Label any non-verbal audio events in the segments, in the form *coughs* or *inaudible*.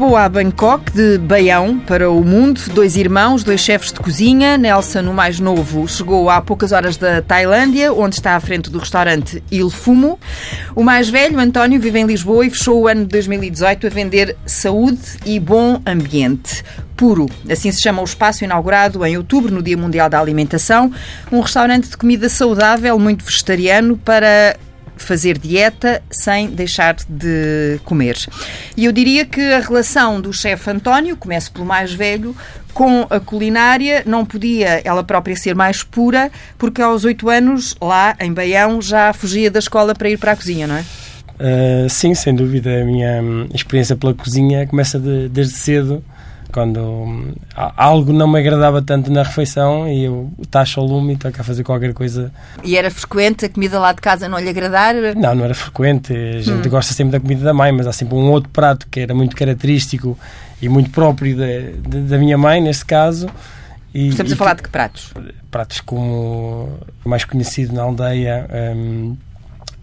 Lisboa a Bangkok, de Baião para o mundo, dois irmãos, dois chefes de cozinha. Nelson, o mais novo, chegou há poucas horas da Tailândia, onde está à frente do restaurante Il Fumo. O mais velho, António, vive em Lisboa e fechou o ano de 2018 a vender saúde e bom ambiente. Puro. Assim se chama o espaço inaugurado em outubro, no Dia Mundial da Alimentação. Um restaurante de comida saudável, muito vegetariano, para fazer dieta sem deixar de comer. E eu diria que a relação do chefe António, começo pelo mais velho, com a culinária não podia ela própria ser mais pura, porque aos oito anos, lá em Baião, já fugia da escola para ir para a cozinha, não é? Uh, sim, sem dúvida. A minha hum, experiência pela cozinha começa de, desde cedo quando hum, algo não me agradava tanto na refeição e eu tacho ao lume e estou a fazer qualquer coisa. E era frequente a comida lá de casa não lhe agradar? Não, não era frequente. A gente hum. gosta sempre da comida da mãe, mas há sempre um outro prato que era muito característico e muito próprio da, da minha mãe, neste caso. E, Estamos e a falar de que pratos? Pratos como o mais conhecido na aldeia. Um,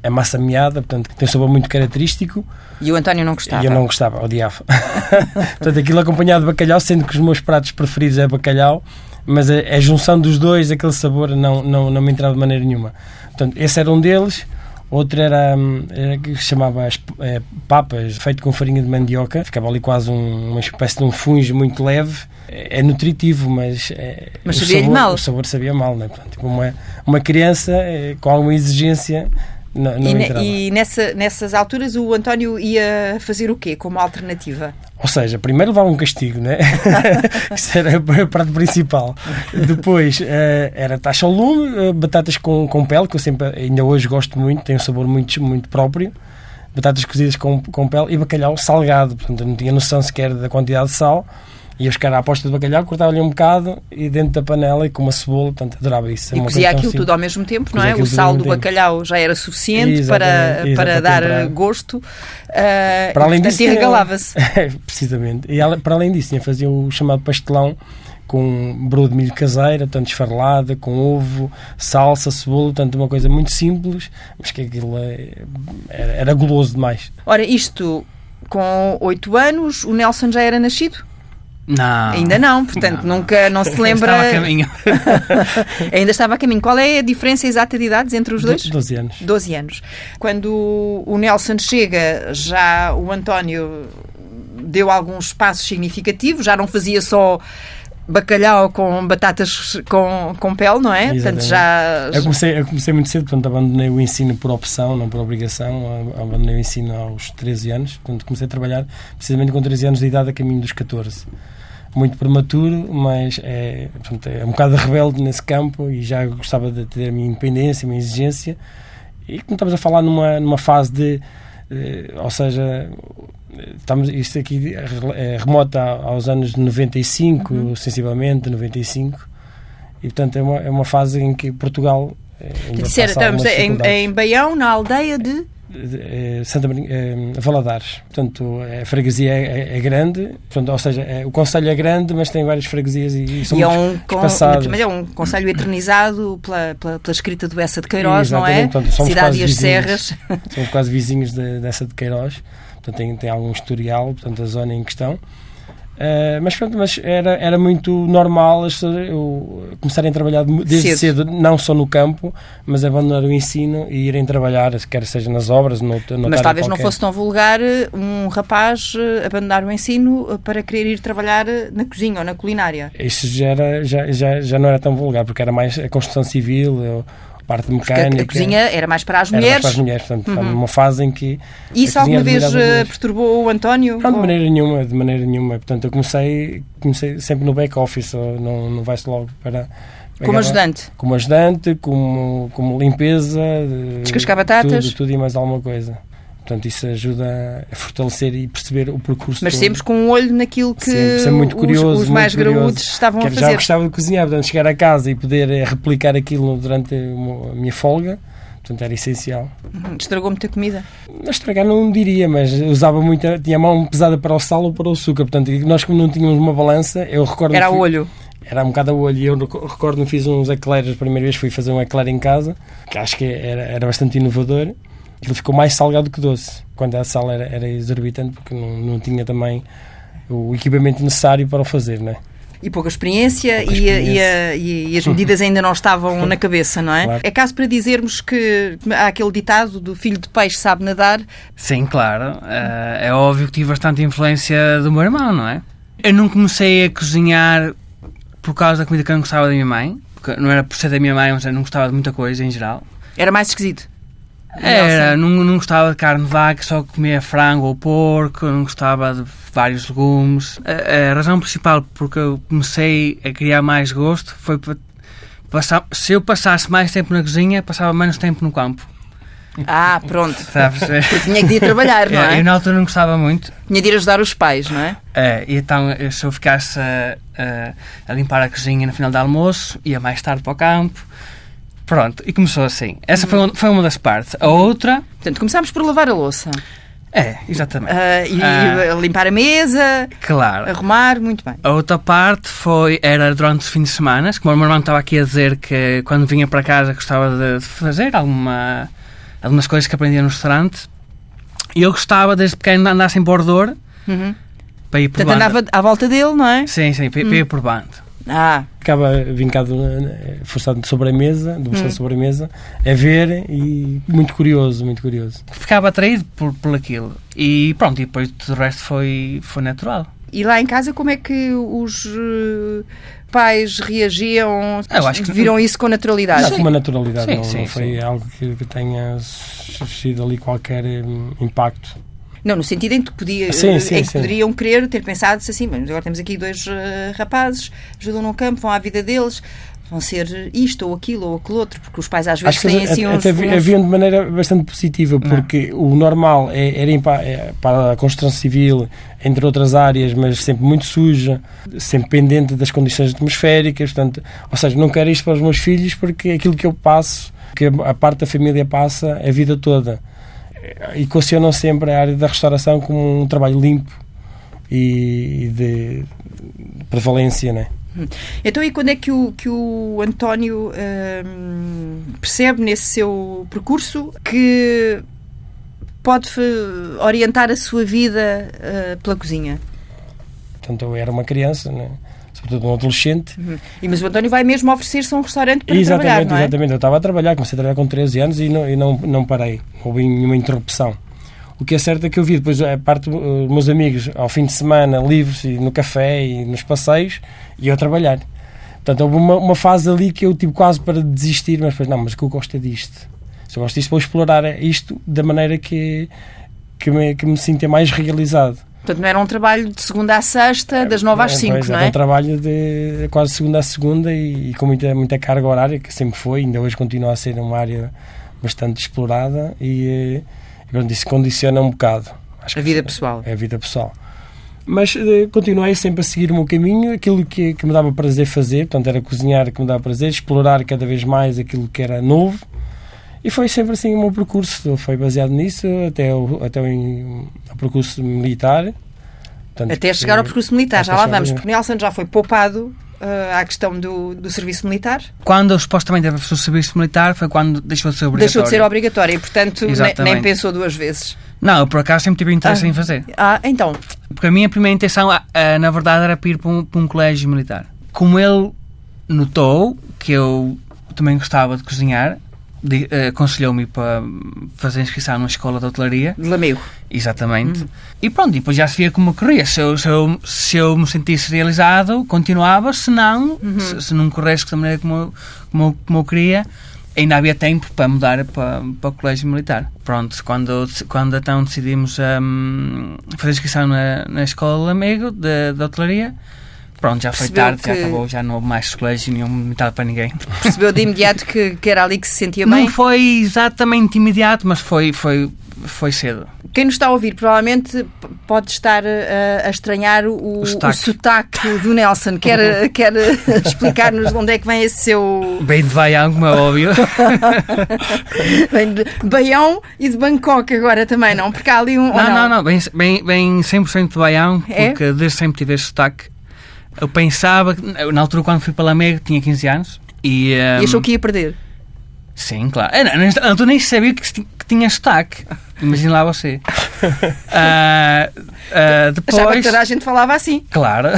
a massa meada, portanto, tem um sabor muito característico. E o António não gostava? E eu não gostava, odiava. *laughs* portanto, aquilo acompanhado de bacalhau, sendo que os meus pratos preferidos é bacalhau, mas a, a junção dos dois, aquele sabor, não, não, não me entrava de maneira nenhuma. Portanto, esse era um deles. Outro era, era que se chamava as, é, papas, feito com farinha de mandioca. Ficava ali quase um, uma espécie de um fungo muito leve. É, é nutritivo, mas. É, mas sabia mal. O sabor sabia mal, né? Portanto, tipo uma, uma criança é, com alguma exigência não, não e, e nessa, nessas alturas o António ia fazer o quê como alternativa? Ou seja, primeiro levava um castigo, né? *laughs* Isso era o prato principal. Depois uh, era taxa ao lume, uh, batatas com, com pele, que eu sempre, ainda hoje gosto muito, tem um sabor muito, muito próprio. Batatas cozidas com, com pele e bacalhau salgado, portanto eu não tinha noção sequer da quantidade de sal Ia buscar a aposta de bacalhau, cortava-lhe um bocado e dentro da panela e com uma cebola, portanto, adorava isso. É e cozia aquilo tudo ao mesmo tempo, não é? O sal do bacalhau já era suficiente para, para dar gosto uh, para além e, disso, regalava-se. *laughs* precisamente. E ela, para além disso, tinha fazia o chamado pastelão com brodo de milho caseira, portanto esfarelada, com ovo, salsa, cebola, portanto uma coisa muito simples, mas que aquilo é, era, era guloso demais. Ora, isto com oito anos, o Nelson já era nascido? Não. Ainda não, portanto não. nunca não se *laughs* lembra. estava a caminho. *laughs* Ainda estava a caminho. Qual é a diferença exata de idades entre os dois? 12 anos. 12 anos. Quando o Nelson chega, já o António deu alguns passos significativos, já não fazia só bacalhau com batatas com, com pele, não é? Portanto, já... Eu comecei, eu comecei muito cedo, portanto, abandonei o ensino por opção, não por obrigação. Abandonei o ensino aos 13 anos, portanto, comecei a trabalhar precisamente com 13 anos de idade, a caminho dos 14 muito prematuro, mas é, portanto, é um bocado rebelde nesse campo e já gostava de ter a minha independência, a minha exigência. E como estamos a falar numa, numa fase de. Eh, ou seja, estamos, isto aqui é, remota aos anos 95, uhum. sensivelmente, 95. E, portanto, é uma, é uma fase em que Portugal. Eh, Disser, estamos em, em Baião, na aldeia de Santa Maria, eh, Valadares. Portanto, a freguesia é, é, é grande, portanto, ou seja, é, o Conselho é grande, mas tem várias freguesias e, e são e é um, Mas é um Conselho eternizado pela, pela, pela escrita do Essa de Queiroz, não é? Portanto, Cidade e as Serras. Somos quase vizinhos de, dessa de Queiroz, portanto, tem, tem algum historial, portanto, a zona em questão. Uh, mas pronto, mas era, era muito normal eu, começarem a trabalhar desde cedo. cedo. não só no campo, mas abandonar o ensino e irem trabalhar, quer seja nas obras, no, no Mas talvez qualquer. não fosse tão vulgar eh, um rapaz eh, abandonar o ensino para querer ir trabalhar na cozinha ou na culinária. Isso já, era, já, já, já não era tão vulgar, porque era mais a construção civil. Eu, parte mecânica. a, cozinha era mais para as mulheres. Era mais para as mulheres, portanto, uhum. numa fase em que. Isso alguma vez eh, perturbou o António? Não, de maneira nenhuma, de maneira nenhuma. Portanto, eu comecei, comecei sempre no back-office, não, não vai-se logo para. Como ajudante? Como ajudante, como, como limpeza. Descascar batatas? Tudo, tudo e mais alguma coisa. Portanto, isso ajuda a fortalecer e perceber o percurso. Mas todo. sempre com um olho naquilo que sempre, muito curioso, os, os mais graúdos estavam a fazer. Já gostava de cozinhar, portanto, chegar a casa e poder eh, replicar aquilo durante a minha folga. Portanto, era essencial. Uhum. Estragou muita comida? Estragar não diria, mas usava muito, tinha a mão pesada para o sal ou para o açúcar. Portanto, nós como não tínhamos uma balança, eu recordo... Era a olho? Era um bocado a olho. E eu recordo-me, fiz uns eclairs, a primeira vez fui fazer um eclair em casa, que acho que era, era bastante inovador ele ficou mais salgado que doce. Quando a sal era, era exorbitante, porque não, não tinha também o equipamento necessário para o fazer, não é? E pouca experiência, pouca e, experiência. E, e, e, as medidas ainda não estavam *laughs* na cabeça, não é? Claro. É caso para dizermos que há aquele ditado do filho de peixe sabe nadar. Sim, claro. Uh, é óbvio que tive bastante influência do meu irmão, não é? Eu não comecei a cozinhar por causa da comida que eu não gostava da minha mãe. Porque não era por ser da minha mãe, mas eu não gostava de muita coisa em geral. Era mais esquisito. Era, não, não gostava de carne de vaca, só comia frango ou porco, não gostava de vários legumes. A, a razão principal porque eu comecei a criar mais gosto foi para passar, se eu passasse mais tempo na cozinha, passava menos tempo no campo. Ah, pronto. Porque tinha que ir trabalhar, não *laughs* é? Eu na altura não gostava muito. Tinha de ir ajudar os pais, não é? É, e então eu- se eu ficasse a, a- a limpar a cozinha no final do almoço, ia mais tarde para o campo. Pronto, e começou assim. Essa foi, uma- foi uma das partes. A outra. Portanto, começámos por lavar a louça. É, exatamente. Ah, e e limpar a mesa, Claro. arrumar, muito bem. A outra parte foi, era durante os fins de semana, como o meu irmão estava aqui a dizer que quando vinha para casa gostava de fazer alguma, algumas coisas que aprendia no restaurante. E eu gostava, desde pequeno, de andar sem bordor Uhum. para ir por Portanto, banda. andava à volta dele, não é? Sim, sim, para, para ir por banda. Ah, Ficava vincado, eh, forçado sobre a mesa, Hum. debruçado sobre a mesa, a ver e muito curioso, muito curioso. Ficava atraído por, por aquilo. E pronto, e depois tudo o resto foi, foi natural. e lá em casa como é que os eh, pais reagiam? Eu acho que- Viram isso com naturalidade? Não, com uma naturalidade, Sim, não, sim, não foi sim. algo que, que tenha surgido ali qualquer hum, impacto. Não, no sentido em que, podia, Sim, eh, sim, em que poderiam querer ter pensado -se assim, mas agora temos aqui dois eh, rapazes, ajudam no campo, vão à vida deles, vão ser isto ou aquilo ou aquilo outro, porque os pais às vezes Acho têm assim uns... até uns- haviam de maneira bastante positiva, porque o normal é- era ir para, é, para a construção civil, entre outras áreas, mas sempre muito suja, sempre pendente das condições atmosféricas. Portanto, ou seja, não quero isto para os meus filhos porque aquilo que eu passo, que a parte da família passa a vida toda. E equacionam sempre a área da restauração como um trabalho limpo e, de prevalência, né? Então, e quando é que o, que o António hum, percebe nesse seu percurso que pode fe- orientar a sua vida eh, pela cozinha? Portanto, eu era uma criança, né? Sobretudo um adolescente, E, mas o António vai mesmo oferecer-se a um restaurante para exatamente, trabalhar, não é? exatamente. Eu estava a trabalhar, comecei a trabalhar com 13 anos e não, e não, não parei. Não houve nenhuma interrupção. O que é certo é que eu vi depois a parte dos meus amigos ao fim de semana livres e no café e nos passeios e eu a trabalhar. Portanto, houve uma, uma fase ali que eu tive quase para desistir, mas depois, não, mas o que eu gosto é disto. Se eu gosto disto, vou explorar isto da maneira que, que, me, que me sinta mais realizado. Portanto, não era um trabalho de segunda à sexta, das nove às cinco, não era é? um trabalho de quase segunda a segunda e, e com muita, muita carga horária, que sempre foi, ainda hoje continua a ser uma área bastante explorada e, eh, e pronto, isso condiciona um bocado. Acho A vida pessoal. É a vida pessoal. Mas eh, continuei sempre a seguir o meu caminho, aquilo que, que me dava prazer fazer, portanto era cozinhar que me dava prazer, explorar cada vez mais aquilo que era novo e foi sempre assim o meu percurso, foi baseado nisso até o, até o, em- o percurso militar. Portanto, Até chegar ao que- percurso militar, já lá vamos, porque Nelson já foi poupado eh, à questão do, do serviço militar, Quando eu supostamente era professor de serviço militar foi quando deixou de ser obrigatório. deixou de ser obrigatório e, portanto, ne- nem, pensou duas vezes. Não, eu por acaso sempre tive interesse Ah. em fazer. Ah, então, Porque a minha primeira intenção, ah, ah, na verdade, era para ir para um, para um colégio militar. Como ele notou que eu também gostava de cozinhar, eh, aconselhou-me para fazer inscrição numa escola de hotelaria. de Lamego. Exatamente. E pronto, depois já se via como eu queria. Se eu, se, eu, se eu me sentisse realizado, continuava. Se não, se, se não corresse da maneira como eu, como, como eu queria, ainda havia tempo para mudar para, para o colégio militar. Pronto, quando, quando então decidimos hum, fazer inscrição na, na escola amigo de, de hotelaria, pronto, já foi tarde, já que- acabou, já não houve mais colégio nenhum militar para ninguém. Percebeu de imediato que, que era ali que se sentia Não bem. foi exatamente imediato, mas foi, foi, foi cedo. Quem nos está a ouvir provavelmente pode estar eh, a estranhar o, o, sotaque. sotaque do Nelson. Quer, *laughs* quer explicar-nos de onde é que vem esse seu. Bem de vaião, como é óbvio. *laughs* Vem de Baião e de Bangkok agora também, não? Porque há ali um. ou Não, não, não, bem, bem, bem 100% de baião, É? porque desde sempre tive esse sotaque. Eu pensava, na altura quando fui para Lamego, tinha 15 anos. E, E ehm, achou que ia perder. Sim, claro. Eu, não- na altura nem sabia que, que tinha sotaque. Imagina lá você. *laughs* Ah, ah, Achava que depois. toda a gente falava assim. Claro. *laughs*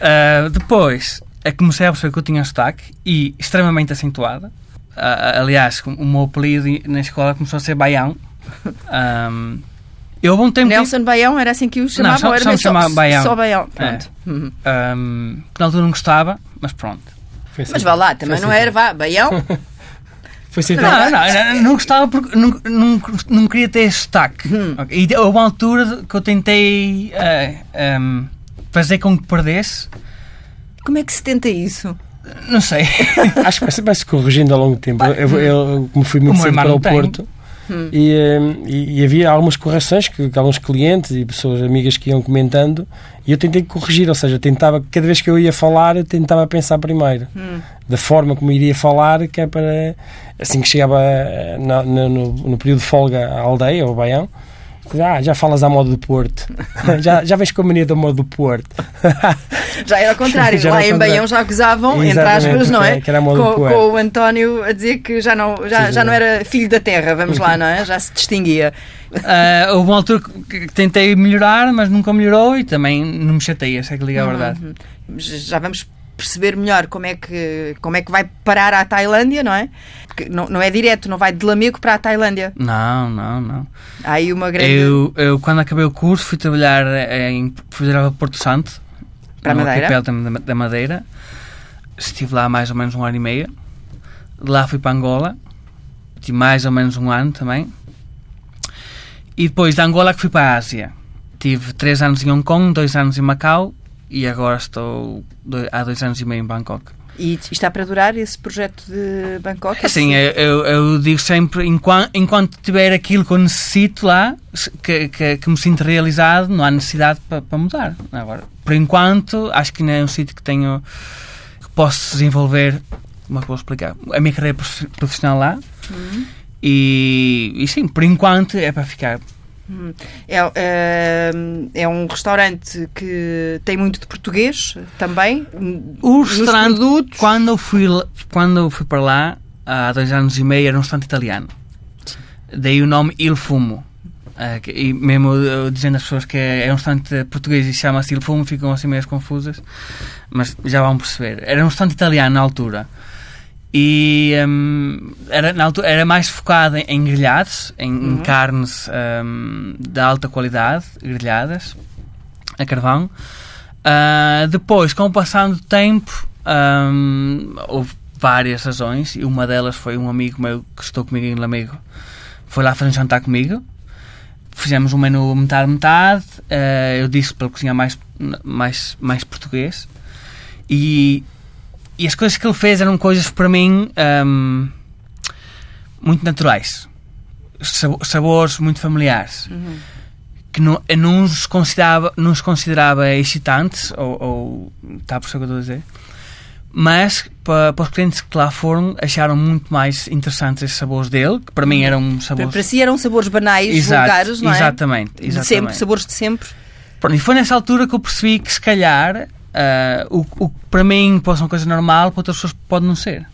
Ah, depois, é comecei a perceber que eu tinha sotaque e extremamente acentuada. Ah, aliás, o meu apelido na escola começou a ser Baião. *laughs* Ahm, eu houve um tempo. que- Nelson Baião era assim que o chamavam. só- era só chamava Baião. Só Baião. Pronto. Uhum. ahm, que na altura não gostava, mas pronto. Foi assim. Mas vá lá, também Foi não assim. era, vá, Baião. *laughs* Foi assim. Não, não, não, não gostava porque não, não, não queria ter esse sotaque. Ok, E houve uma altura que eu tentei ah, ahm, fazer com que perdesse. Como é que se tenta isso? Não sei. *laughs* Acho que vai-se vai -se corrigindo ao longo do tempo. Eu, eu, eu, como fui muito cedo para o tem. Porto Hum. e, eh, e, e havia algumas correções que, que alguns clientes e pessoas amigas que iam comentando e eu tentei corrigir, ou seja, tentava, cada vez que eu ia falar, eu tentava pensar primeiro Hum. da forma como iria falar, que é para assim que chegava eh, na- no, no período de folga à aldeia, ao Baião. Ah, já falas à modo do Porto. *laughs* já, já vens com a mania do modo do Porto. *laughs* Já era ao contrário. *laughs* Já Lá em contrário. Baião já gozavam, entre aspas, não é? que era a moda com, do poeta. com o António a dizer que já não, já, Sim, já não era filho da terra, vamos lá, não é? Já se distinguia. Ah, houve uma altura que que tentei melhorar, mas nunca melhorou e também não me chatei, essa é que liga a verdade. Uhum. Já vamos perceber melhor como é que, como é que vai parar à Tailândia, não é? Porque não, não é direto, não vai de Lamego para a Tailândia. Não, não, não. Há aí uma grande. Eu, eu, quando acabei o curso, fui trabalhar em fui trabalhar para Porto Santo, Para no Madeira? arquipélago da, da Madeira. Estive lá mais ou menos um ano e meio. De lá fui para Angola, tive mais ou menos um ano também. E depois de Angola que fui para a Ásia. Tive três anos em Hong Kong, dois anos em Macau e agora estou do- há dois anos e meio em Bangkok. E está para durar esse projeto de Bangkok? Assim, eu, eu, digo sempre, enquanto, enquanto tiver aquilo que eu necessito lá, que, que, que me sinto realizado, não há necessidade para, para mudar. Agora, por enquanto, acho que não é um sítio que tenho que posso desenvolver, como é que vou explicar, a minha carreira prof- profissional lá. E, e sim, por enquanto é para ficar. É, é, é um restaurante que tem muito de português também. O restaurante, produtos. quando eu, fui, quando eu fui para lá, há dois anos e meio, era um restaurante italiano. Daí o nome Il Fumo. Ah, e mesmo eu dizendo às pessoas que é, é um restaurante português e chama-se Il Fumo, ficam assim meio confusas. Mas já vão perceber. Era um restaurante italiano na altura. E hum, era, na altura, era mais focado em, em grelhados, em, em carnes hum, de alta qualidade, grelhadas, a carvão. Ah, depois, com o passar do tempo, hum, houve várias razões e uma delas foi um amigo meu que estou comigo em Lamego. Foi lá fazer um jantar comigo. Fizemos um menu metade-metade. ah, eu disse para cozinhar mais, mais, mais português. E, e as coisas que ele fez eram coisas para mim hum, muito naturais. Sabo- Sabores muito familiares que não, eu não os considerava, não os considerava excitantes, ou, ou está a perceber o que eu estou a dizer, mas para, para os clientes que lá foram, acharam muito mais interessantes esses sabores dele, que para mim eram Para, sabores. para si eram sabores banais, Exato, vulgares, não é? exatamente, De exatamente. sempre, sabores de sempre. Pronto, e foi nessa altura que eu percebi que se calhar ah, o, o que para mim pode ser uma coisa normal, para outras pessoas pode não ser.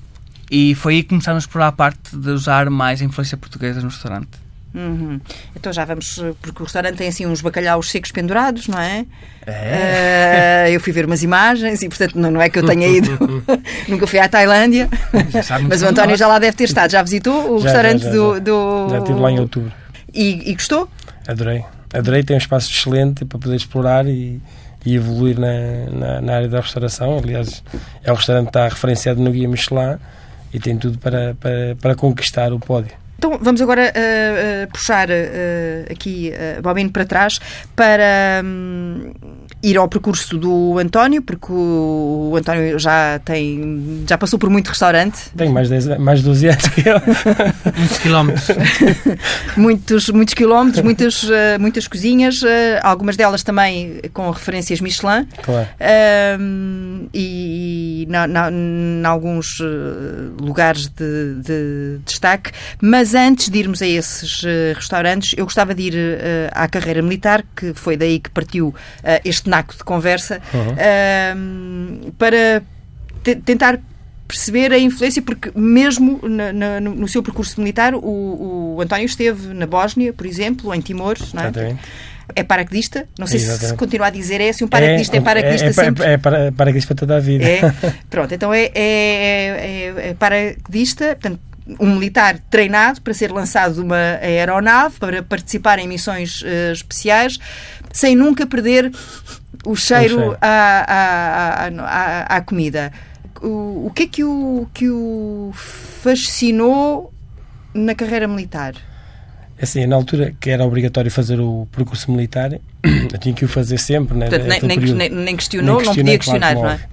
E foi aí que começámos a explorar a parte de usar mais a influência portuguesa no restaurante. Uhum. Então já vamos, eh, porque o restaurante tem assim uns bacalhaus secos pendurados, não é? É. Eh, eu fui ver umas imagens e, portanto, não, não é que eu tenha ido, *laughs* nunca fui à Tailândia, mas o António já lá deve ter estado. Já visitou o Já, restaurante já, já, do, já. do. Já estive lá em outubro. E, e gostou? Adorei. Adorei, tem um espaço excelente para poder explorar e, e evoluir na, na, na área da restauração. Aliás, é um restaurante que está referenciado no Guia Michelin e tem tudo para, para, para conquistar o pódio. Então vamos agora eh, eh, puxar eh, aqui uh, bobino para trás para hum, ir ao percurso do António, porque o, António já tem já passou por muito restaurante, Tenho mais, 10, mais de 12 anos que eu. Muitos quilómetros. *laughs* muitos, muitos quilómetros, muitas, eh, muitas cozinhas, eh, algumas delas também com referências Michelin. Claro. Um, e em alguns eh, lugares de, de destaque. Mas antes de irmos a esses restaurantes, eu gostava de ir à carreira militar, que foi daí que partiu este naco de conversa, Uhum. um, para te- tentar perceber a influência, porque mesmo na, na, no seu percurso militar, o, o, António esteve na Bósnia, por exemplo, em Timor, não é? Exatamente. É paraquedista? Não sei Exatamente. se continua a dizer, é assim, um paraquedista é, é paraquedista é, é, sempre? É, para, paraquedista para toda a vida. É? *laughs* Pronto, então é, é, é paraquedista, portanto, um militar treinado para ser lançado de uma aeronave, para participar em missões uh, especiais, sem nunca perder o cheiro, o cheiro. À, à, à, à, comida. O, o que é que o, que o fascinou na carreira militar? Assim, na altura que era obrigatório fazer o percurso militar, *clears throat* eu tinha que o fazer sempre. Né? Portanto, nem, nem, nem, questionou, nem não podia questionar, claro, não é?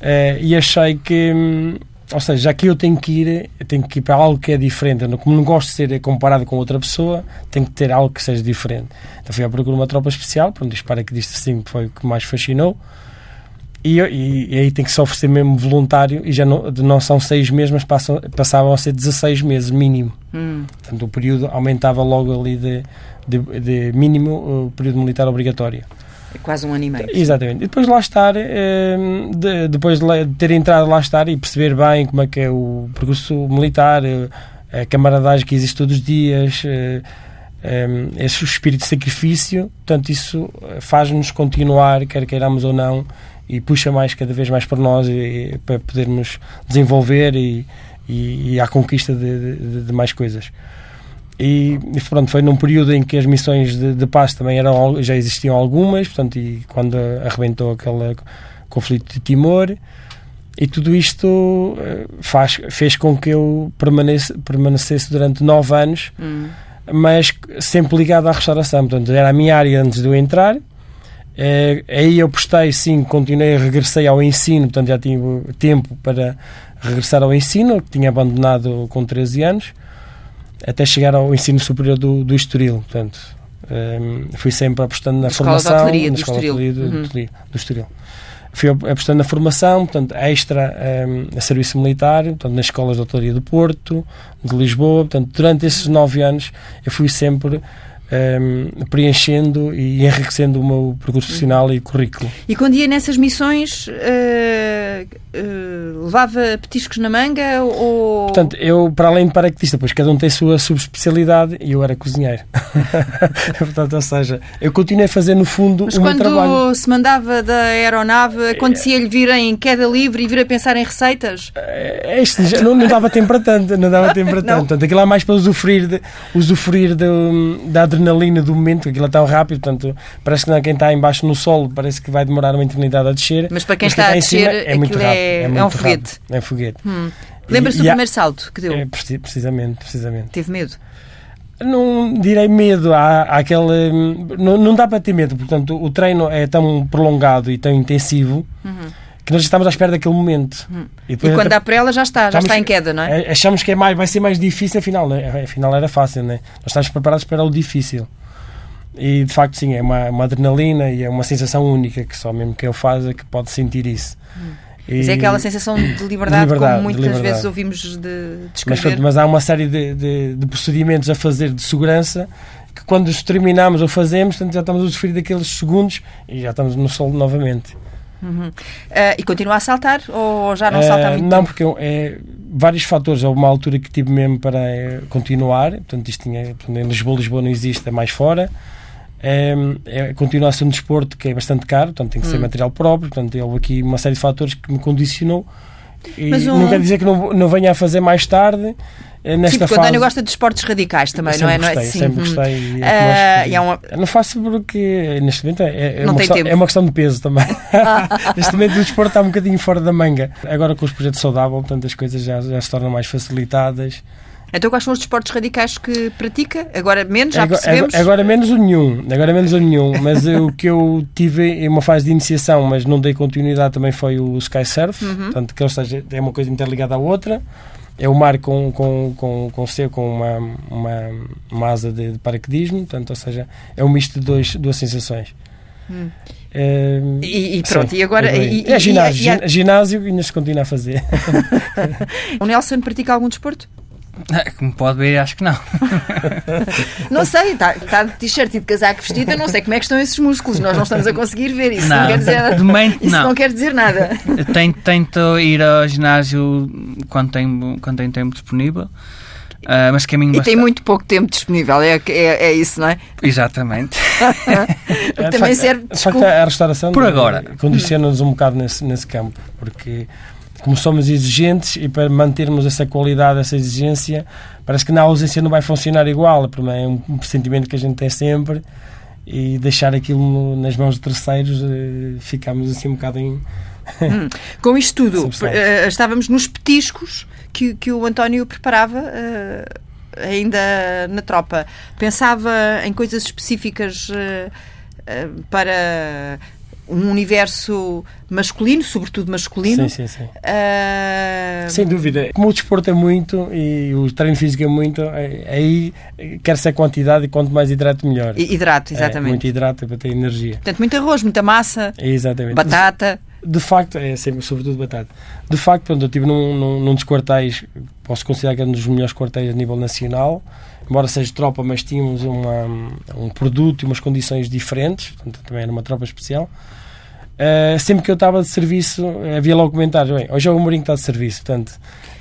Uh, e achei que hum, ou seja, já que eu tenho que ir, tenho que ir para algo que é diferente. Eu, como não gosto de ser comparado com outra pessoa, tenho que ter algo que seja diferente. Então fui à procura de uma tropa especial, pronto, dispara que disse assim que foi o que mais fascinou. E, e, e, aí tem que se oferecer mesmo voluntário e já não, não são seis meses, mas passam, passavam a ser 16 meses mínimo. Hum. Portanto, o período aumentava logo ali de, de, de mínimo o período militar obrigatório. É quase um ano e meio. Exatamente. E depois lá estar, ehm, de, depois de ter entrado lá estar e perceber bem como é que é o percurso militar, eh, a camaradagem que existe todos os dias, eh, ehm, esse espírito de sacrifício, portanto, isso faz-nos continuar, quer queiramos ou não, e puxa mais cada vez mais para nós e para podermos desenvolver e, e, e à conquista de, de, de mais coisas. E, e, pronto, foi num período em que as missões de, de paz também eram, já existiam algumas, portanto, e quando arrebentou aquele conflito de Timor, e tudo isto eh, faz, fez com que eu permanecesse, permanecesse durante nove anos, hum. mas sempre ligado à restauração. Portanto, era a minha área antes de eu entrar. É, aí eu postei, sim, continuei, regressei ao ensino, portanto já tive tempo para regressar ao ensino, que tinha abandonado com 13 anos até chegar ao ensino superior do, do Estoril. Portanto, um, ehm, fui sempre apostando na, formação. na escola do Estoril. Do, uhum. do Estoril. Fui apostando na formação, portanto, extra um, ehm, a serviço militar, portanto, nas escolas de hotelaria do Porto, de Lisboa. Portanto, durante esses nove anos, eu fui sempre um, ehm, preenchendo e enriquecendo o meu percurso profissional e currículo. E quando ia nessas missões, uh, uh, levava petiscos na manga ou... Portanto, eu, para além de paraquedista, pois cada um tem a sua subespecialidade e eu era cozinheiro. *laughs* Portanto, ou seja, eu continuei a fazer no fundo Mas o meu trabalho. quando se mandava da aeronave, acontecia-lhe vir em queda livre e vir a pensar em receitas? É, este, não, não dava tempo para tanto, não dava tempo para *laughs* tanto. Portanto, aquilo é mais para usufruir, de, usufruir de, da adrenalina do momento, aquilo é tão rápido, portanto, parece que quem está embaixo no solo parece que vai demorar uma eternidade a descer. Mas para quem, está, quem está, a descer, é muito rápido. É, é, muito é um foguete. É um foguete. Hum. Lembra-se do primeiro salto que deu? É, precisamente, precisamente. Teve medo? Não direi medo, há, há aquele. Não, não dá para ter medo, portanto, o treino é tão prolongado e tão intensivo. Uhum que nós estamos à espera daquele momento. Hum. E, e quando dá para ela já está, já está em queda, não é? Achamos que é mais, vai ser mais difícil, afinal, né? afinal era fácil, né? Nós estamos preparados para o difícil. E de facto, sim, é uma, uma adrenalina e é uma sensação única que só mesmo quem o faz é que pode sentir isso. E... Mas é aquela sensação de liberdade, de liberdade como muitas liberdade. vezes ouvimos de descrever. Mas, mas há uma série de, de, de, procedimentos a fazer de segurança que quando os terminamos ou fazemos, portanto, já estamos a sofrer daqueles segundos e já estamos no solo novamente. Uhum. Uh, e continua a saltar ou já não salta há muito Não, tempo? porque é, vários fatores. Houve uma altura que tive mesmo para é, continuar. Portanto, isto tinha, portanto, em Lisboa, Lisboa não existe, é mais fora. É, é, continua a ser um desporto que é bastante caro, portanto tem que ser hum. material próprio. Portanto, houve aqui uma série de fatores que me condicionou. E um... não quer dizer que não, não venha a fazer mais tarde eh, nesta Sim, porque fase... o António gosta de esportes radicais também, não é? Gostei, não é? Sim. Sempre gostei. Uh, é uma... Não faço porque neste momento é, é, uma questão, é, uma questão, de peso também. *laughs* neste momento o desporto está um bocadinho fora da manga. Agora com os projetos saudáveis, portanto as coisas já, já se tornam mais facilitadas. Então quais são os desportos radicais que pratica? Agora menos, já agora, percebemos? Agora, menos o nenhum, agora menos o nenhum, mas o que eu tive em uma fase de iniciação, mas não dei continuidade também foi o Sky Surf, uhum. portanto, que ou seja, é uma coisa interligada à outra é o mar com, com, com, com, seu, com uma, uma, uma asa de, de, paraquedismo, portanto, ou seja, é um misto de dois, duas sensações. Hum. É, e, e, pronto, sim, e agora. É, e, é ginásio, e, ginásio e ainda se continua a fazer. *laughs* o Nelson pratica algum desporto? É, Como pode ver, acho que não. *laughs* Não sei, está tá de t-shirt e de casaco vestido, eu não sei como é que estão esses músculos. Nós não estamos a conseguir ver. Isso não, Não, quer dizer de Isso não. não. quer dizer nada. Tento, tento ir ao ginásio quando tenho, quando tenho tempo disponível. ah, mas caminho E tem bastante. muito pouco tempo disponível, é, é, é isso, não é? Exatamente. *laughs* É, de Também facto, serve de facto, a restauração Por agora. condiciona-nos um bocado nesse, nesse campo, porque como somos exigentes e para mantermos essa qualidade, essa exigência, parece que na ausência não vai funcionar igual. É um, um pressentimento que a gente tem sempre e deixar aquilo nas mãos de terceiros, eh, ficamos assim um bocado em. *laughs* Com isto tudo, Substância. eh, estávamos nos petiscos que, que o António preparava eh, ainda na tropa. Pensava em coisas específicas eh, eh, para um universo masculino, sobretudo masculino. Sim, sim, sim. Eh, Sem dúvida. Como o desporto é muito e o treino físico é muito, eh, aí quer-se a quantidade e quanto mais hidrato, melhor. hi- Hidrato, É, exatamente. muito hidrato para ter energia. Portanto, muito arroz, muita massa, É, exatamente. batata. De facto, é sempre, sobretudo batata. De facto, quando eu estive num, num, num dos quartéis, posso considerar que é um dos melhores quartéis a nível nacional, embora seja tropa, mas tínhamos uma, um produto e umas condições diferentes, portanto, também era uma tropa especial. Uh, sempre que eu estava de serviço, havia logo comentários: bem, hoje é o Mourinho que está de serviço, portanto,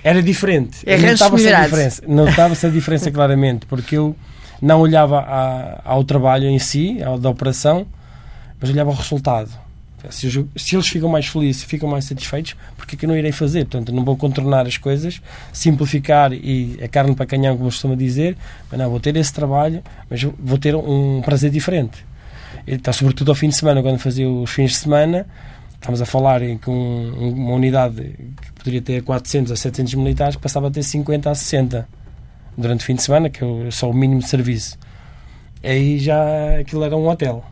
era diferente. É notava-se a diferença, notava-se a diferença claramente, porque eu não olhava a- ao trabalho em si, ao da operação, mas olhava ao resultado. Se, se eles ficam mais felizes, ficam mais satisfeitos, porque é que eu não irei fazer? Portanto, não vou contornar as coisas, simplificar e a carne para canhão, como costuma dizer, mas não, vou ter esse trabalho, mas vou ter um prazer diferente. Então, sobretudo ao fim de semana, quando fazia os fins de semana, estamos a falar em que um- uma unidade que poderia ter 400 a 700 militares passava a ter 50 a 60 durante o fim de semana, que é só o mínimo de serviço. Aí já aquilo era um hotel.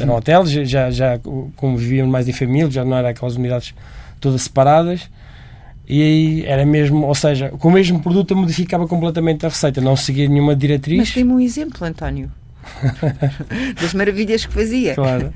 Era um hotel, já, já, convivíamos mais em família, já não era aquelas unidades todas separadas. E aí era mesmo, ou seja, com o mesmo produto modificava completamente a receita, não seguia nenhuma diretriz. Mas dê-me um exemplo, António. *laughs* das maravilhas que fazia. Claro.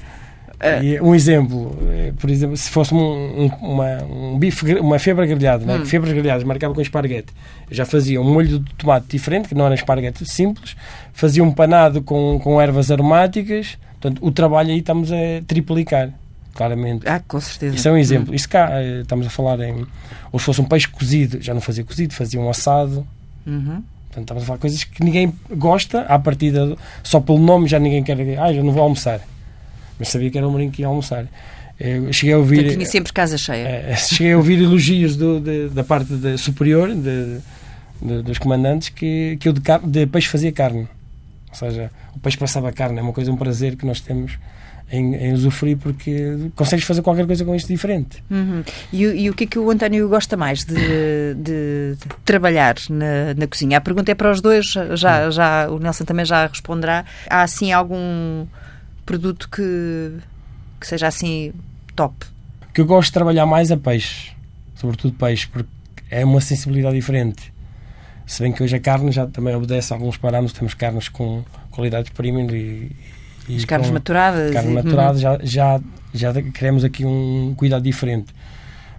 Ah. E um exemplo, eh, por exemplo, se fosse um, um, uma, um bife, uma febra grelhada, né? Hum. febras grelhadas, marcava com esparguete. Eu já fazia um molho de tomate diferente, que não era esparguete simples, fazia um panado com, com ervas aromáticas. Portanto, o trabalho aí estamos a triplicar, claramente. Ah, com certeza. Isso é um exemplo. Isso cá, eh, estamos a falar em. Ou se fosse um peixe cozido, já não fazia cozido, fazia um assado. Uhum. Portanto, estamos a falar de coisas que ninguém gosta, à partida, só pelo nome já ninguém quer. Ah, já não vou almoçar. Mas sabia que era o Mourinho que ia almoçar. Eu cheguei a ouvir. Portanto, tinha sempre casa cheia. eh, cheguei a ouvir elogios do- de- da parte de- superior de- dos comandantes que, que eu de, de peixe fazia carne. Ou seja, o peixe passava carne. É uma coisa, um prazer que nós temos em, em usufruir porque consegues fazer qualquer coisa com isto diferente. Uhum. E, o- e o que é que o António gosta mais de, de- de trabalhar na, na cozinha? A pergunta é para os dois, já, já, o Nelson também já responderá. Há assim algum produto que, que seja assim top? O que eu gosto de trabalhar mais é peixe, sobretudo peixe, porque é uma sensibilidade diferente. Se bem que hoje a carne já também obedece a alguns parâmetros, temos carnes com qualidades premium e, e As carnes maturadas? carne e- maturada, já, já, já queremos aqui um cuidado diferente.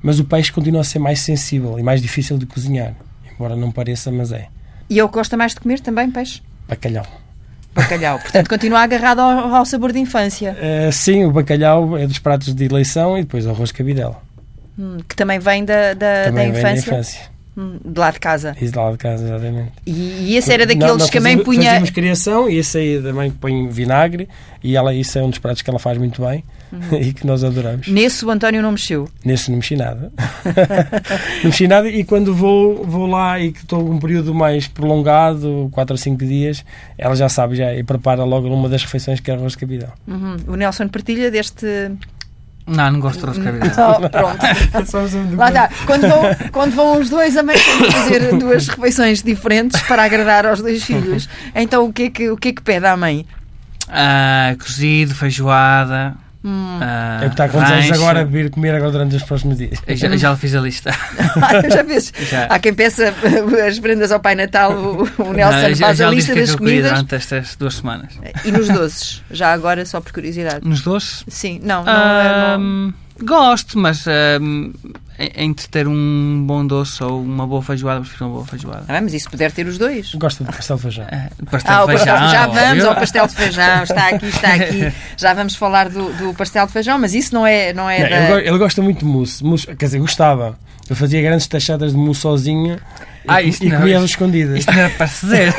Mas o peixe continua a ser mais sensível e mais difícil de cozinhar, embora não pareça, mas é. E o que gosta mais de comer também, peixe? Bacalhau. Bacalhau. Portanto, continua agarrado ao, ao sabor de infância, *laughs* Eh, sim, o bacalhau é dos pratos de eleição e depois o arroz de cabidela. hum, que também vem da, da, Também da vem da infância, infância. De lá de casa. E de lá de casa, exatamente. E, e esse era daqueles Não, não, que a mãe fazíamos- punha. Fazíamos criação e esse aí da mãe põe vinagre e ela, isso é um dos pratos que ela faz muito bem Uhum. *laughs* e que nós adoramos. Nesse o António não mexeu. Nesse não mexi nada. *laughs* não mexi nada e quando vou, vou lá e que estou um período mais prolongado, 4 ou 5 dias, ela já sabe já e prepara logo uma das refeições que é arroz de cabidão. Uhum. O Nelson partilha deste. Não, não gosto de *laughs* cabidela. Oh, pronto. *laughs* Lá está. Quando vão, quando vão os dois, a mãe tem que fazer duas refeições diferentes para agradar aos dois filhos. Então o que é que, o que, é que pede à mãe? Ah, cozido, feijoada. Hum. ah, é que está desejos rancho. agora vir comer agora durante os próximos dias. Já, já fiz a lista. *laughs* Já? Já. Há quem peça as prendas ao Pai Natal, o, o Nelson Não, já- faz já a lista o é das comidas Durante estas duas semanas. e nos doces. Já agora, só por curiosidade. Nos doces? Sim, não, não, é- não- Ahm, gosto, mas entre ter um bom doce ou uma boa feijoada, prefiro uma boa feijoada. Ah, mas e se puder ter os dois? Gosta de pastel de feijão. É, pastel Ah, de o pastel, feijão, já vamos ao pastel de feijão, está aqui, está aqui. *laughs* Já vamos falar do, do pastel de feijão, mas isso não é, não é Não, da... ele, ele gosta muito de mousse. mousse. Quer dizer, gostava. Eu fazia grandes tachadas de mousse sozinho Ah, e, isso e não, comia isso- às escondidas. Isto não era para se dizer.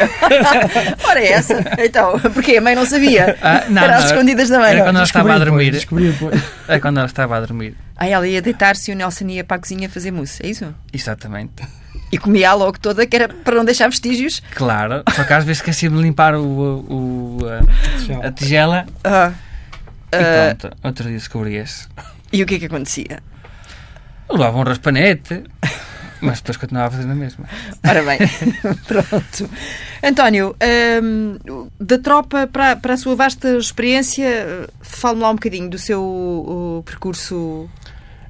*laughs* Ora é essa. Então, porque a mãe não sabia. Ah, não, Era às não, escondidas da mãe. era quando ela estava a dormir. depois, depois. É quando ela estava a dormir. Aí ela ia deitar-se e o Nelson ia para a cozinha fazer mousse, é isso? Exatamente. E comia logo toda, que era para não deixar vestígios. Claro. Só que às vezes esqueci-me de limpar o, o- a, a tigela Ah. e Ah, pronto. Outro dia descobri esse. e o que é que acontecia? Levava um raspanete, mas depois continuava a fazer a mesma. Ora bem, *laughs* pronto. António, hum, da tropa para, para a sua vasta experiência, fale-me lá um bocadinho do seu o, percurso.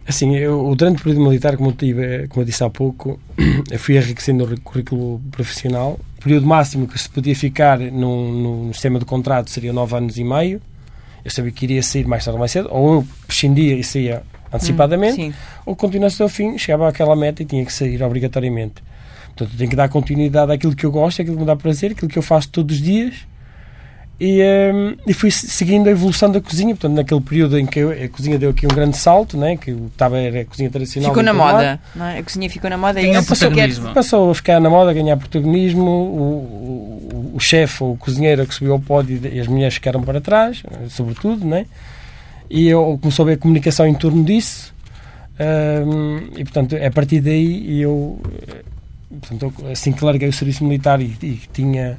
Assim, eu, durante o período militar, como eu, tive, como eu disse há pouco, *clears throat* eu fui enriquecendo o currículo profissional. O período máximo que se podia ficar no, no sistema de contrato seria 9 anos e meio. Eu sabia que iria sair mais tarde ou mais cedo, ou eu prescindia e saía antecipadamente, Sim. ou continuasse até ao fim, chegava àquela meta e tinha que sair obrigatoriamente. Portanto, eu tenho que dar continuidade àquilo que eu gosto, àquilo que me dá prazer, àquilo que eu faço todos os dias. E, hum, e fui se- seguindo a evolução da cozinha. Portanto, naquele período em que a cozinha deu aqui um grande salto, né? que estava era a cozinha tradicional. Ficou na moda, é? A cozinha ficou na moda. É eu quero- protagonismo. Passou a ficar na moda, a ganhar protagonismo. O, o, o chefe ou o cozinheiro que subiu ao pódio e as mulheres ficaram para trás, sobretudo, né? E eu começou a haver comunicação em torno disso. Hum, e portanto, a partir daí eu, eh, portanto, assim que larguei o serviço militar e, e tinha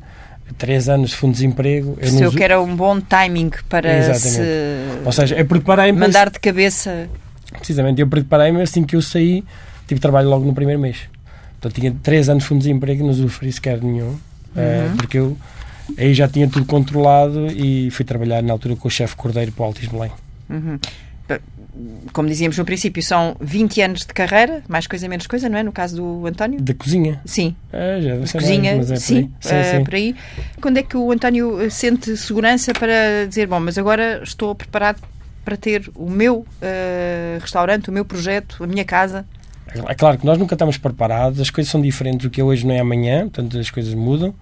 três anos de fundo de desemprego, eu não- que era um bom timing para Exatamente. se ou seja, eu preparei-me mandar de cabeça. Precisamente, eu preparei-me assim que eu saí, tive trabalho logo no primeiro mês. Portanto, tinha três anos de fundo de desemprego e não usufruí sequer nenhum, eh, porque eu aí já tinha tudo controlado e fui trabalhar na altura com o chefe Cordeiro para o Altis Belém. Uhum. Como dizíamos no princípio, são 20 anos de carreira, mais coisa menos coisa, não é? No caso do António? Da cozinha. Sim, É, já ser cozinha, mais, é por sim, aí. Sim, eh, sim. por aí. Quando é que o António eh, sente segurança para dizer, bom, mas agora estou preparado para ter o meu eh, restaurante, o meu projeto, a minha casa? É claro que nós nunca estamos preparados, as coisas são diferentes, o que é hoje não é amanhã, portanto as coisas mudam.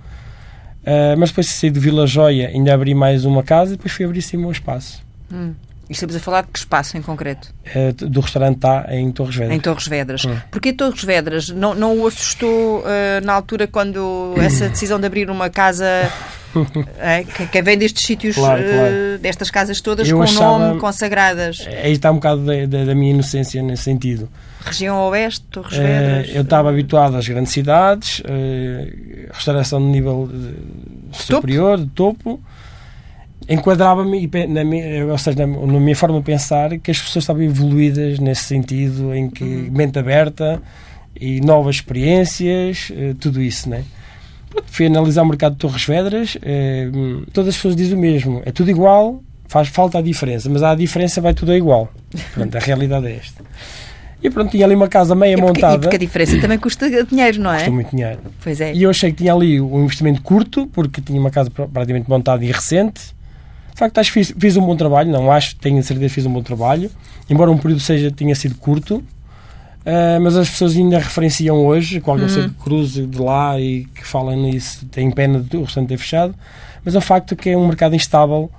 Eh, mas depois de sair de Vila Joia, ainda abri mais uma casa e depois fui abrir sim o meu espaço. Hum. E estamos a falar de que espaço em concreto? Eh, do restaurante está em Torres Vedras. Em Torres Vedras. Hum. Porquê Torres Vedras? Não, não o assustou eh, na altura quando essa decisão de abrir uma casa *laughs* eh, que, vem destes sítios, Claro, eh, claro. destas casas todas Eu com achava- nome, consagradas? Aí está um bocado da, da- da minha inocência nesse sentido. Região Oeste, Torres Vedras? eu estava habituado às grandes cidades, restauração de nível eh, superior, de topo. Enquadrava-me, e na minha- ou seja, na, na minha forma de pensar, que as pessoas estavam evoluídas nesse sentido, em que mente aberta e novas experiências, eh, tudo isso, né? Pronto, Fui analisar o mercado de Torres Vedras, eh, todas as pessoas dizem o mesmo, é tudo igual, faz falta a diferença, mas há diferença, vai tudo a igual. Pronto, a *laughs* realidade é esta. E pronto, tinha ali uma casa meia E porque, e montada. porque a diferença também custa dinheiro, não é? Custou muito dinheiro. Pois é. E eu achei que tinha ali um investimento curto, porque tinha uma casa pra- praticamente montada e recente. De facto, acho que fiz, fiz um bom trabalho, não acho, tenho a certeza que fiz um bom trabalho, embora um período seja, tenha sido curto. ah, mas as pessoas ainda referenciam hoje, qualquer pessoa que cruze de lá e que fala nisso tem pena de o restaurante ter fechado, mas é um facto que é um mercado instável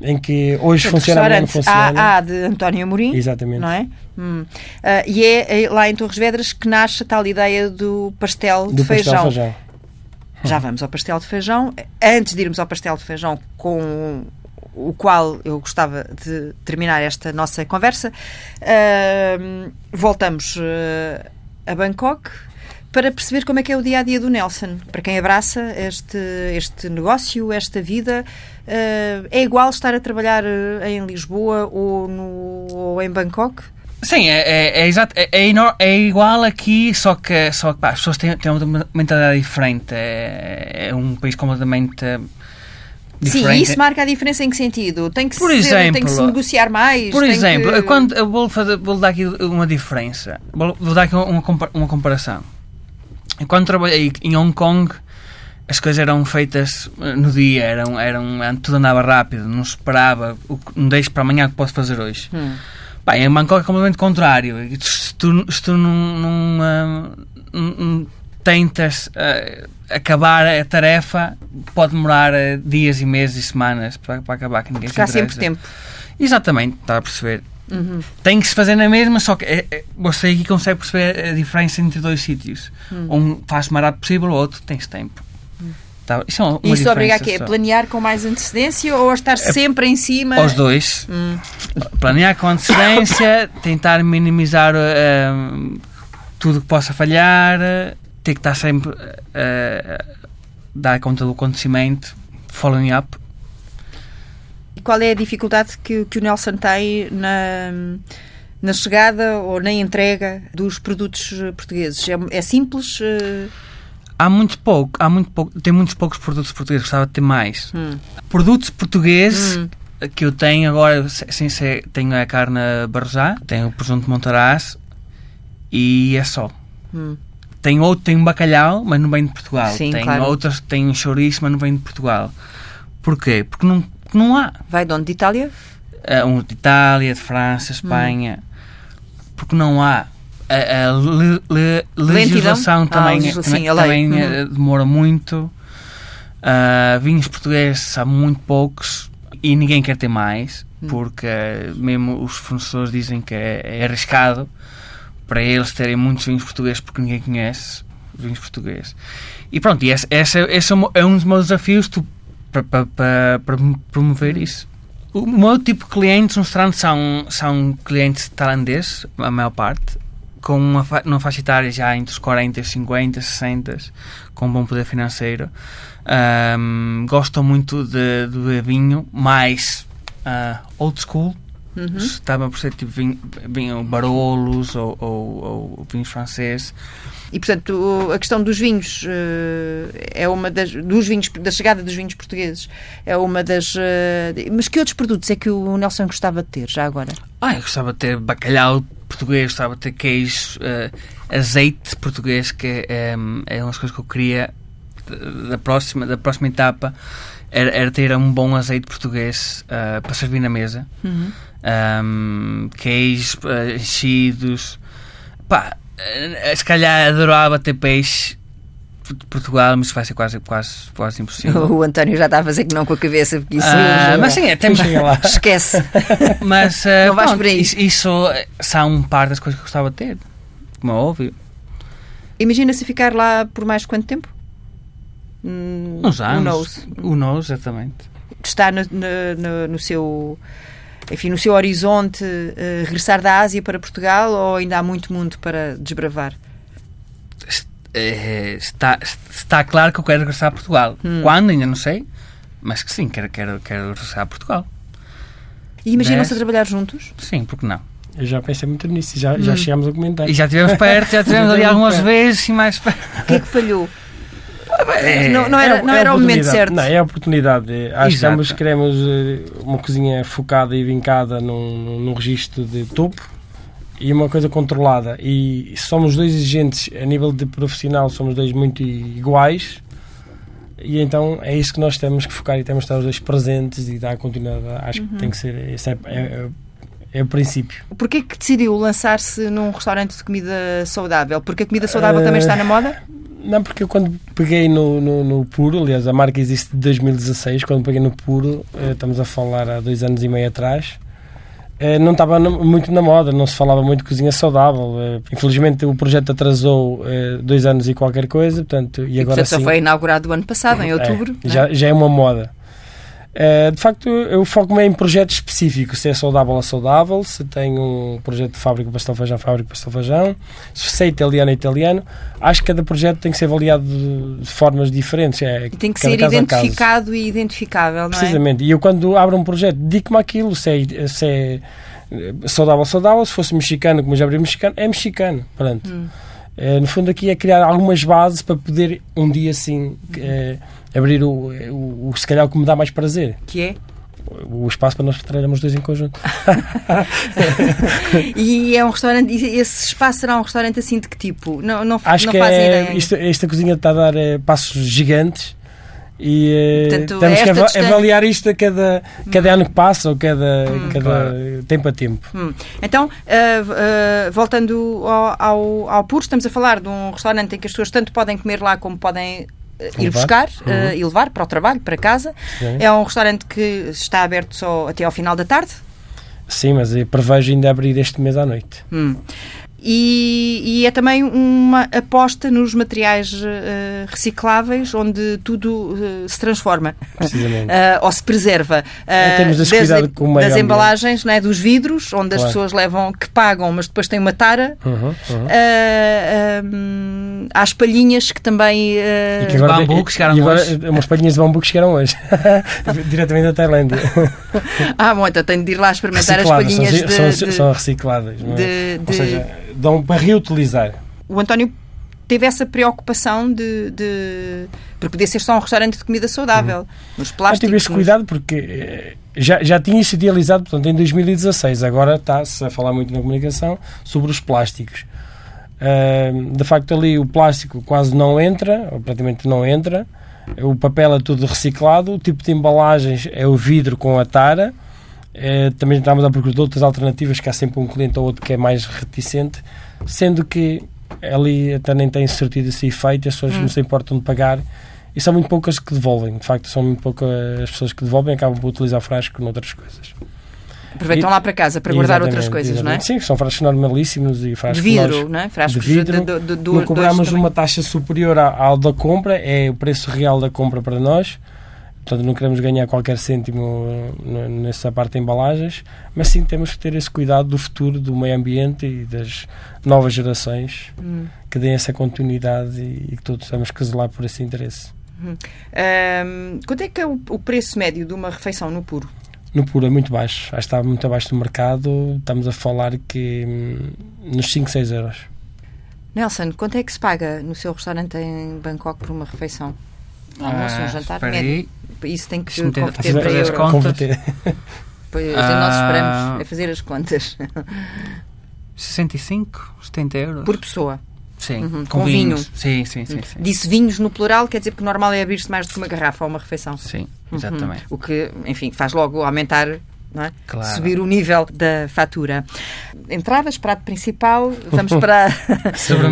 em que hoje Portanto, funciona, amanhã não funciona. AA de António Amorim, Exatamente. não é? Hum. Ah, e é, é lá em Torres Vedras que nasce a tal ideia do pastel de Do pastel feijão. de feijão. Já vamos ao pastel de feijão. Antes de irmos ao pastel de feijão, com o qual eu gostava de terminar esta nossa conversa, ahm, voltamos eh, a Bangkok para perceber como é que é o dia a dia do Nelson. Para quem abraça este, este negócio, esta vida, eh, é igual estar a trabalhar eh, em Lisboa ou, no, ou em Bangkok? Sim, é, é, é exato. É, é, é igual aqui, só que, só que pá, as pessoas têm, têm uma mentalidade diferente. É, é um país completamente eh, Sim, diferente. e isso marca a diferença em que sentido? Tem que, Por ser, exemplo, tem que se negociar mais? Por exemplo, que... quando, eu vou, fazer, vou dar aqui uma diferença. Vou, vou dar aqui uma, uma comparação. Quando trabalhei em Hong Kong, as coisas eram feitas eh, no dia, eram, eram, tudo andava rápido, não se esperava, não deixo para amanhã o que posso fazer hoje. Hum. Pá, em Bangkok é completamente contrário. E Tu, se tu não- não tentas ah, acabar a tarefa, pode demorar ah, dias e meses e semanas para, para acabar que ninguém Porque há se sempre interessa. tempo. Exatamente, está a perceber. Uhum. Tem que se fazer na mesma, só que é, é, você aqui consegue perceber a diferença entre dois sítios. Hum. Um faz o mais rápido possível, o outro tem tempo. Tá, isso é uma, isso obriga a quê? Só. planear com mais antecedência ou a estar sempre em cima? Aos dois. Hum. Planear com antecedência, *coughs* tentar minimizar eh, tudo que possa falhar, eh, ter que estar sempre a dar conta do acontecimento, following up. E Qual é a dificuldade que, que o Nelson tem na, na chegada ou na entrega dos produtos eh, portugueses? É, é simples? eh, Há muito pouco, há muito pouco, tem muitos poucos produtos portugueses, gostava de ter mais. Hum. Produtos portugueses Hum. que eu tenho agora, se- sem ser, tenho a carne barrejá, tenho o presunto Montaraz e é só. Hum. Tem outro, tem um bacalhau, mas não vem de Portugal. Sim, tem claro. outras, tem um chouriço, mas não vem de Portugal. Porquê? Porque não, não há. Vai de onde? De Itália? Uh, um de Itália, de França, Hum. Espanha. Porque não há. A, a le- le- legislação Ah, também, legisla- também, sim, também, eh, demora muito. Uh, vinhos portugueses há muito poucos e ninguém quer ter mais Hum. porque eh, mesmo os fornecedores dizem que é, é arriscado para eles terem muitos vinhos portugueses porque ninguém conhece vinhos portugueses. E pronto, esse, esse, esse é é um dos meus desafios para, promover isso. O meu tipo de clientes no são, são clientes tailandeses, a maior parte, com uma, uma faixa etária já entre os 40, 50, 60, com um bom poder financeiro. Ahm, gostam muito de, de vinho mais ah, old school, Uhum. estava por ser tipo vinho, vinho barolos ou, ou, ou vinho francês. E, portanto, a questão dos vinhos eh, é uma das dos vinhos da chegada dos vinhos portugueses é uma das eh, mas que outros produtos é que o Nelson gostava de ter já agora? Ah, eu gostava de ter bacalhau português, gostava de ter queijo, eh, azeite português, que é, é uma das coisas que eu queria da próxima, da próxima etapa, era, era ter um bom azeite português eh, para servir na mesa. Um, queijos, enchidos. Pá, eh, se calhar adorava ter peixe de Portugal, mas vai ser quase, quase, quase impossível. *laughs* O António já está a fazer que não com a cabeça porque isso Ah, mas sim, é, temos, *laughs* lá. esquece. *laughs* mas eh, Não vais pronto, por aí. Isso, isso eh, são parte das coisas que eu gostava de ter, como é óbvio. Imagina-se ficar lá por mais quanto tempo? Uns anos. knows? Who knows, exatamente. Está no, no- no- no seu enfim, no seu horizonte eh, regressar da Ásia para Portugal ou ainda há muito mundo para desbravar? Eh, está, está claro que eu quero regressar a Portugal. Hum. Quando, ainda não sei, mas que sim, quero, quero, quero regressar a Portugal. E imaginam-se a trabalhar juntos? Sim, porque não? Eu já pensei muito nisso, já, já chegámos a comentar. E já estivemos perto, já estivemos ali algumas vezes e mais perto. O que é que falhou? É, não, não era, É- não é era a o momento oportunidade. certo. Não, é a oportunidade. É, Acho que ambos queremos eh, uma cozinha focada e vincada num, num registro de topo e uma coisa controlada. E somos dois exigentes a nível de profissional, somos dois muito iguais. E então é isso que nós temos que focar e temos que estar os dois presentes e dar continuidade. Acho Uhum. que tem que ser. Esse é, é, é- é o princípio. Porquê que decidiu lançar-se num restaurante de comida saudável? Porque a comida saudável Eh, também está na moda? Não, porque eu quando peguei no, no, no Puro, aliás, a marca existe de 2016, quando peguei no Puro, eh, estamos a falar há dois anos e meio atrás, eh, não estava muito na moda, não se falava muito de cozinha saudável. eh, Infelizmente o projeto atrasou dois anos e qualquer coisa, portanto, e E, agora portanto, só sim. foi inaugurado o ano passado, em outubro. É, não é? já, já é uma moda. Eh, de facto, eu foco-me em projetos específicos. Se é saudável, é saudável. Se tem um projeto de fábrica pastel feijão, fábrica pastel feijão. Se é italiano, é italiano. Acho que cada projeto tem que ser avaliado de, formas diferentes. É, E tem que ser identificado e identificável, não é? Precisamente. E eu, quando abro um projeto, dedico-me àquilo. Se é, se é saudável, saudável. Se fosse mexicano, como já abri mexicano, é mexicano. Pronto. Hum. Eh, no fundo, aqui é criar algumas bases para poder um dia, assim, eh, abrir o, o, o, se calhar, o que me dá mais prazer. Que é? O espaço para nós trabalharmos os dois em conjunto. *laughs* E é um restaurante, esse espaço será um restaurante assim de que tipo? Não, não, Acho não que é, isto, esta cozinha está a dar eh, passos gigantes E eh, Portanto, temos que esta ava- distância- avaliar isto a cada, cada ano que passa ou cada, cada Claro. tempo a tempo. Hum. Então, v- ah, voltando ao, ao, ao Puro, estamos a falar de um restaurante em que as pessoas tanto podem comer lá como podem ir Levar. buscar Uhum. ah, e levar para o trabalho, para casa. Sim. É um restaurante que está aberto só até ao final da tarde. Sim, mas eu prevejo ainda abrir este mês à noite. Hum. E, e é também uma aposta nos materiais ah, recicláveis, onde tudo ah, se transforma Precisamente. ah, *laughs* ou se preserva. Ah, temos desde cuidado com o meio das embalagens, não é, dos vidros, onde as Claro. pessoas levam, que pagam, mas depois têm uma tara. Uhum, uhum. Há as palhinhas que também. E que bambu que chegaram e agora, hoje. Umas palhinhas de bambu que chegaram hoje. *laughs* Diretamente da Tailândia. *laughs* Ah, bom, então tenho de ir lá experimentar as palhinhas são, de, são, de- são recicladas. não é? de- Ou de- seja, dão para reutilizar. O António teve essa preocupação de. de... Porque podia ser só um restaurante de comida saudável. Nos Mas plásticos. tive esse nos- cuidado porque eh, já, já tinha isso idealizado portanto, em 2016. Agora está-se a falar muito na comunicação sobre os plásticos. Ahm, de facto, ali o plástico quase não entra, ou praticamente não entra. O papel é tudo reciclado. O tipo de embalagens é o vidro com a tara. Eh, também estamos à procura de outras alternativas, que há sempre um cliente ou outro que é mais reticente, sendo que ali até nem tem surtido esse efeito, as pessoas não se importam de pagar e são muito poucas que devolvem. De facto, são muito poucas as pessoas que devolvem acabam por utilizar frasco noutras coisas. Aproveitam E- lá para casa para guardar outras Exatamente, coisas, não é? exatamente. Sim, são frascos normalíssimos e De frascos que vidro, nós não é? Frascos de vidro. do- do- do- não cobramos uma taxa superior à- ao da compra, é o preço real da compra para nós. Portanto, não queremos ganhar qualquer cêntimo nessa parte de embalagens, mas sim temos que ter esse cuidado do futuro, do meio ambiente e das novas gerações Hum. que deem essa continuidade e, que todos temos que zelar por esse interesse. Ahm, quanto é que é o, o preço médio de uma refeição no puro? No puro é muito baixo, que está muito abaixo do mercado. Estamos a falar que hum, nos 5, 6 euros. Nelson, quanto é que se paga no seu restaurante em Bangkok por uma refeição? Um almoço, um Ah, jantar médio? Isso tem que ter- converter para fazer as euro. contas. Converter. *laughs* Pois, nós esperamos Ah. é fazer as contas *laughs* 65, 70 euros. por pessoa. Sim, Uhum, com, com vinho. Sim, sim, sim. Sim, Disse vinhos no plural, quer dizer que o normal é abrir-se mais do que uma garrafa ou uma refeição. sim Uhum. exatamente. O que, enfim, faz logo aumentar, não é? Claro. subir o nível da fatura. Entradas, prato principal, vamos *laughs* para,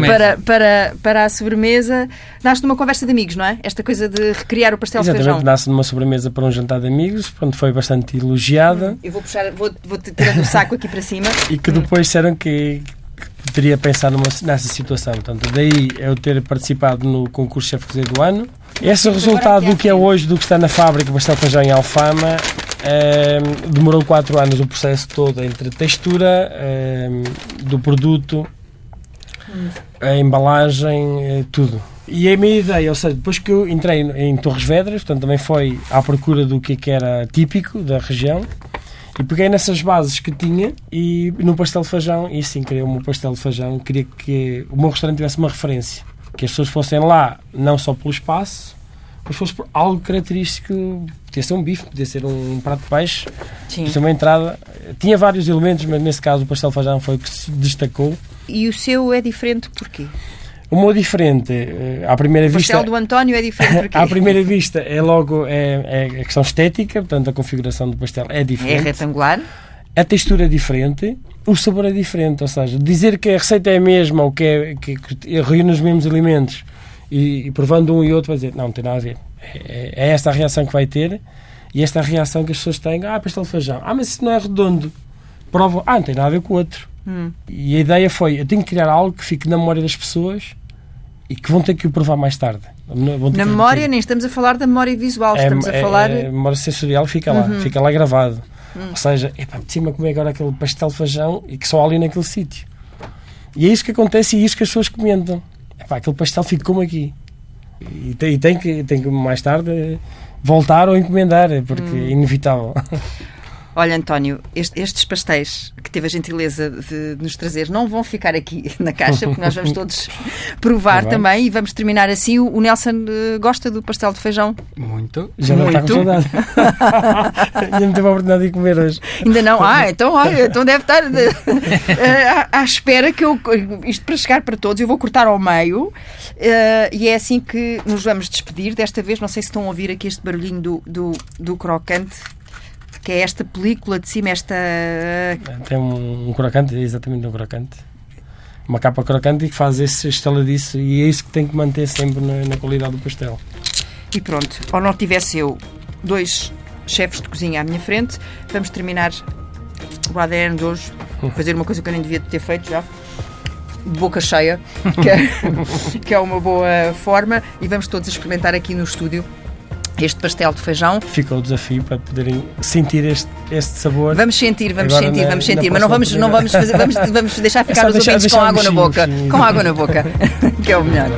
para, para, para a sobremesa. Nasce numa conversa de amigos, não é? Esta coisa de recriar o pastel de Exatamente, feijão. nasce numa sobremesa para um jantar de amigos, pronto, foi bastante elogiada Eu vou puxar, vou, vou tirando o saco aqui para cima. e que depois disseram que, poderia pensar numa, nessa situação. Portanto, daí eu ter participado no concurso Chefe Cozinheiro do ano. Esse é o resultado do que é hoje, do que está na fábrica Pastel Feijão em Alfama. Ehm, demorou 4 anos o processo todo entre textura ehm, do produto, a embalagem, eh, tudo. E a minha ideia, ou seja, depois que eu entrei em Torres Vedras, portanto também foi à procura do que, é que era típico da região, e peguei nessas bases que tinha e no pastel de feijão, e sim, o meu pastel de feijão, queria que o meu restaurante tivesse uma referência, que as pessoas fossem lá não só pelo espaço, mas fosse por algo característico, podia ser um bife, podia ser um prato de peixe, Sim. podia ser uma entrada. Tinha vários elementos, mas nesse caso o pastel de feijão foi o que se destacou. E o seu é diferente porquê? O meu diferente, eh, à primeira O vista... pastel do António é diferente *laughs* porquê? À primeira vista é logo é, é a questão estética, portanto a configuração do pastel é É diferente. retangular. a textura é diferente, o sabor é diferente. Ou seja, dizer que a receita é a mesma ou que, é, que, que reúne os mesmos alimentos e, e provando um e outro vai dizer, não, não tem nada a ver. É, é esta a reação que vai ter e esta a reação que as pessoas têm. Ah, pastel de feijão. Ah, mas isso não é redondo. Prova, ah, não tem nada a ver com o outro. Hum. E a ideia foi, eu tenho que criar algo que fique na memória das pessoas e que vão ter que o provar mais tarde. Na memória, nem estamos a falar da memória visual, estamos a é, falar. é, a memória sensorial fica lá, fica lá gravado. Ou seja, epá, de cima comer agora aquele pastel de feijão e que só há ali naquele sítio. E é isso que acontece e é isso que as pessoas comentam. Epá, aquele pastel fica como aqui. E tem, e tem que, tem que mais tarde voltar ou encomendar, porque é inevitável. *laughs* Olha, António, este- estes pastéis que teve a gentileza de, de nos trazer não vão ficar aqui *laughs* na caixa, porque nós vamos todos provar Tá também e vamos terminar assim. O o Nelson eh, gosta do pastel de feijão? Muito. Já não está com muito. saudade. *laughs* Ainda não teve a oportunidade de comer hoje. Ainda não? Ah, então, olha, então deve estar eh, à, à espera que eu. Isto para chegar para todos, eu vou cortar ao meio eh, e é assim que nos vamos despedir. Desta vez, não sei se estão a ouvir aqui este barulhinho do, do, do crocante, que é esta película de cima, esta. Tem um, um crocante, exatamente um crocante. Uma capa crocante e que faz esse estaladiço e é isso que tem que manter sempre na, na qualidade do pastel. E pronto, ou não tivesse eu dois chefes de cozinha à minha frente, vamos terminar o ADN de hoje, fazer uma coisa que eu nem devia ter feito já. De boca cheia, que é, *laughs* que é uma boa forma, e vamos todos experimentar aqui no estúdio este pastel de feijão. Fica o desafio para poderem sentir este, este sabor. Vamos sentir, vamos Agora sentir, na- vamos sentir, mas não vamos, não vamos fazer, vamos, vamos *laughs* deixar ficar só os deixar- ouvintes com água na boca. sim. Com água na boca, *laughs* que é o melhor.